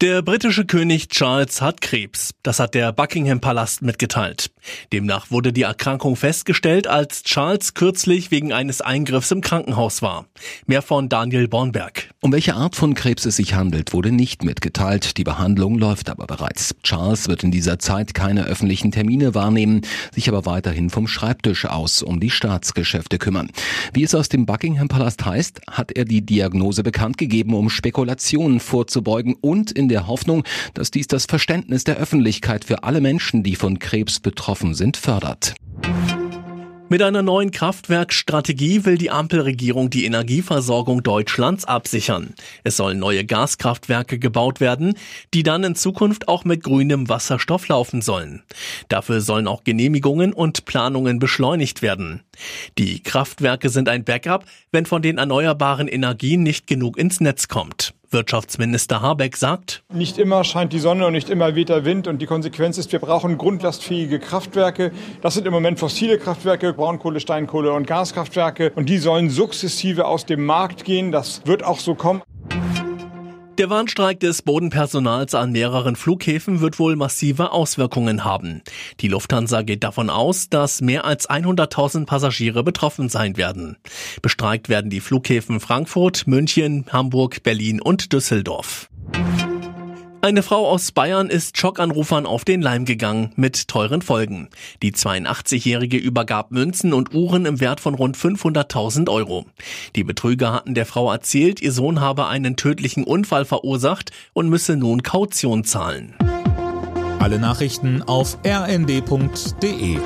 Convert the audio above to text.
Der britische König Charles hat Krebs. Das hat der Buckingham Palast mitgeteilt. Demnach wurde die Erkrankung festgestellt, als Charles kürzlich wegen eines Eingriffs im Krankenhaus war. Mehr von Daniel Bornberg. Um welche Art von Krebs es sich handelt, wurde nicht mitgeteilt. Die Behandlung läuft aber bereits. Charles wird in dieser Zeit keine öffentlichen Termine wahrnehmen, sich aber weiterhin vom Schreibtisch aus um die Staatsgeschäfte kümmern. Wie es aus dem Buckingham Palast heißt, hat er die Diagnose bekannt gegeben, um Spekulationen vorzubeugen und in der Hoffnung, dass dies das Verständnis der Öffentlichkeit für alle Menschen, die von Krebs betroffen sind, fördert. Mit einer neuen Kraftwerkstrategie will die Ampelregierung die Energieversorgung Deutschlands absichern. Es sollen neue Gaskraftwerke gebaut werden, die dann in Zukunft auch mit grünem Wasserstoff laufen sollen. Dafür sollen auch Genehmigungen und Planungen beschleunigt werden. Die Kraftwerke sind ein Backup, wenn von den erneuerbaren Energien nicht genug ins Netz kommt. Wirtschaftsminister Habeck sagt, Nicht immer scheint die Sonne und nicht immer weht der Wind und die Konsequenz ist, wir brauchen grundlastfähige Kraftwerke. Das sind im Moment fossile Kraftwerke, Braunkohle, Steinkohle und Gaskraftwerke und die sollen sukzessive aus dem Markt gehen. Das wird auch so kommen. Der Warnstreik des Bodenpersonals an mehreren Flughäfen wird wohl massive Auswirkungen haben. Die Lufthansa geht davon aus, dass mehr als 100.000 Passagiere betroffen sein werden. Bestreikt werden die Flughäfen Frankfurt, München, Hamburg, Berlin und Düsseldorf. Eine Frau aus Bayern ist Schockanrufern auf den Leim gegangen, mit teuren Folgen. Die 82-Jährige übergab Münzen und Uhren im Wert von rund 500.000 Euro. Die Betrüger hatten der Frau erzählt, ihr Sohn habe einen tödlichen Unfall verursacht und müsse nun Kaution zahlen. Alle Nachrichten auf rnd.de